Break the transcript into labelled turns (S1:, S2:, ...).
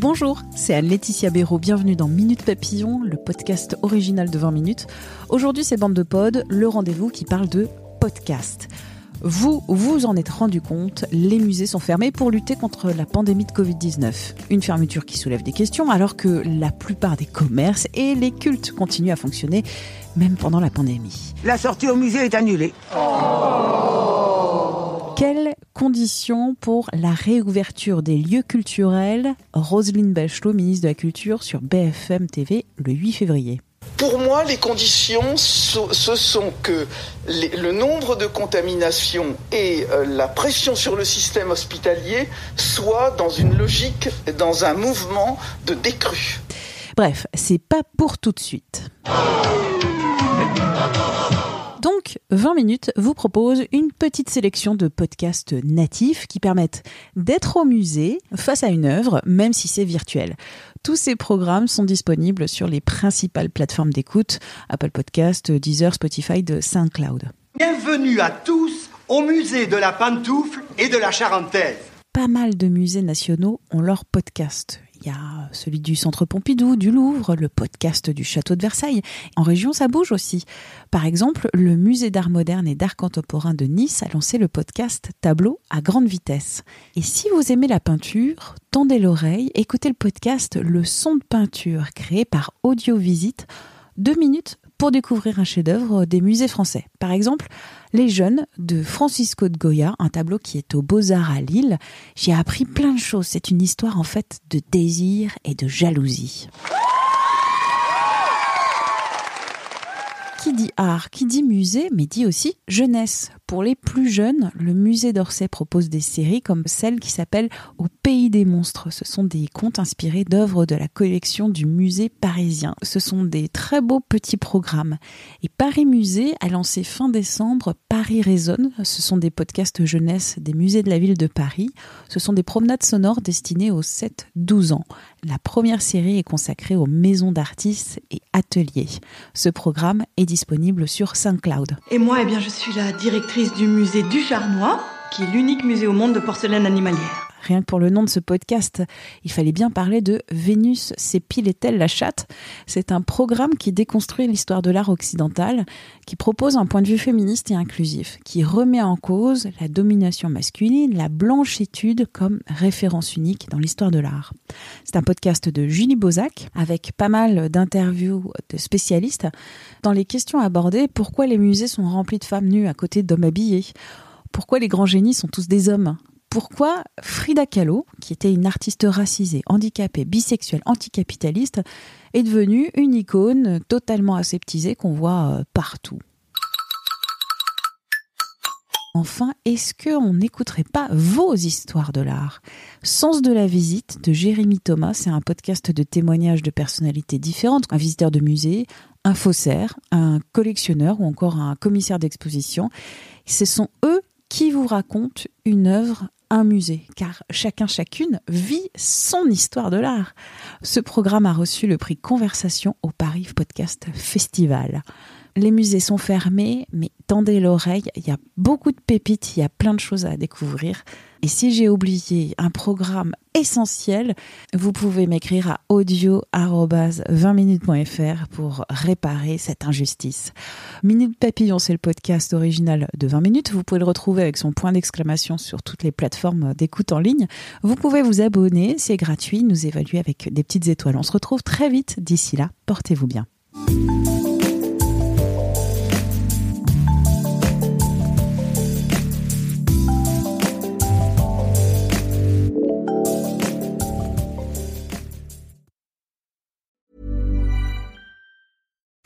S1: Bonjour, c'est Anne-Laetitia Béraud. Bienvenue dans Minute Papillon, le podcast original de 20 minutes. Aujourd'hui, c'est Bande de Pod, le rendez-vous qui parle de podcast. Vous vous en êtes rendu compte, les musées sont fermés pour lutter contre la pandémie de Covid-19. Une fermeture qui soulève des questions alors que la plupart des commerces et les cultes continuent à fonctionner même pendant la pandémie.
S2: La sortie au musée est annulée.
S1: Quelles conditions pour la réouverture des lieux culturels Roselyne Bachelot, ministre de la Culture, sur BFM TV le 8 février.
S3: Pour moi, les conditions, ce sont que le nombre de contaminations et euh, la pression sur le système hospitalier soient dans une logique, dans un mouvement de décrue.
S1: Bref, c'est pas pour tout de suite. Donc, 20 minutes vous propose une petite sélection de podcasts natifs qui permettent d'être au musée face à une œuvre, même si c'est virtuel. Tous ces programmes sont disponibles sur les principales plateformes d'écoute, Apple Podcast, Deezer, Spotify, de SoundCloud.
S4: Bienvenue à tous au musée de la pantoufle et de la charentaise.
S1: Pas mal de musées nationaux ont leur podcast. Il y a celui du Centre Pompidou, du Louvre, le podcast du Château de Versailles. En région, ça bouge aussi. Par exemple, le Musée d'art moderne et d'art contemporain de Nice a lancé le podcast Tableau à grande vitesse. Et si vous aimez la peinture, tendez l'oreille, écoutez le podcast Le son de peinture, créé par Audio Visite. Deux minutes pour découvrir un chef-d'œuvre des musées français. Par exemple, Les Jeunes de Francisco de Goya, un tableau qui est aux Beaux-Arts à Lille. J'ai appris plein de choses. C'est une histoire en fait de désir et de jalousie. Dit art, qui dit musée, mais dit aussi jeunesse. Pour les plus jeunes, le musée d'Orsay propose des séries comme celle qui s'appelle Au pays des monstres. Ce sont des contes inspirés d'œuvres de la collection du musée parisien. Ce sont des très beaux petits programmes. Et Paris Musée a lancé fin décembre Paris Résonne. Ce sont des podcasts jeunesse des musées de la ville de Paris. Ce sont des promenades sonores destinées aux 7-12 ans. La première série est consacrée aux maisons d'artistes et ateliers. Ce programme est disponible sur SoundCloud.
S5: Et moi, eh bien, je suis la directrice du musée du Charnois, qui est l'unique musée au monde de porcelaine animalière.
S1: Rien que pour le nom de ce podcast, il fallait bien parler de Vénus s'épile-t-elle la chatte? C'est un programme qui déconstruit l'histoire de l'art occidental, qui propose un point de vue féministe et inclusif, qui remet en cause la domination masculine, la blanchitude comme référence unique dans l'histoire de l'art. C'est un podcast de Julie Bozac, avec pas mal d'interviews de spécialistes. Dans les questions abordées, pourquoi les musées sont remplis de femmes nues à côté d'hommes habillés? Pourquoi les grands génies sont tous des hommes? Pourquoi Frida Kahlo, qui était une artiste racisée, handicapée, bisexuelle, anticapitaliste, est devenue une icône totalement aseptisée qu'on voit euh, partout. Enfin, est-ce qu'on n'écouterait pas vos histoires de l'art? Sens de la visite de Jérémy Thomas, c'est un podcast de témoignages de personnalités différentes, un visiteur de musée, un faussaire, un collectionneur ou encore un commissaire d'exposition. Ce sont eux qui vous racontent une œuvre un musée, car chacun, chacune vit son histoire de l'art. Ce programme a reçu le prix Conversation au Paris Podcast Festival. Les musées sont fermés, mais tendez l'oreille, il y a beaucoup de pépites, il y a plein de choses à découvrir. Et si j'ai oublié un programme essentiel, vous pouvez m'écrire à audio-20minutes.fr pour réparer cette injustice. Minute Papillon, c'est le podcast original de 20 minutes. Vous pouvez le retrouver avec son point d'exclamation sur toutes les plateformes d'écoute en ligne. Vous pouvez vous abonner, c'est gratuit, nous évaluer avec des petites étoiles. On se retrouve très vite. D'ici là, portez-vous bien.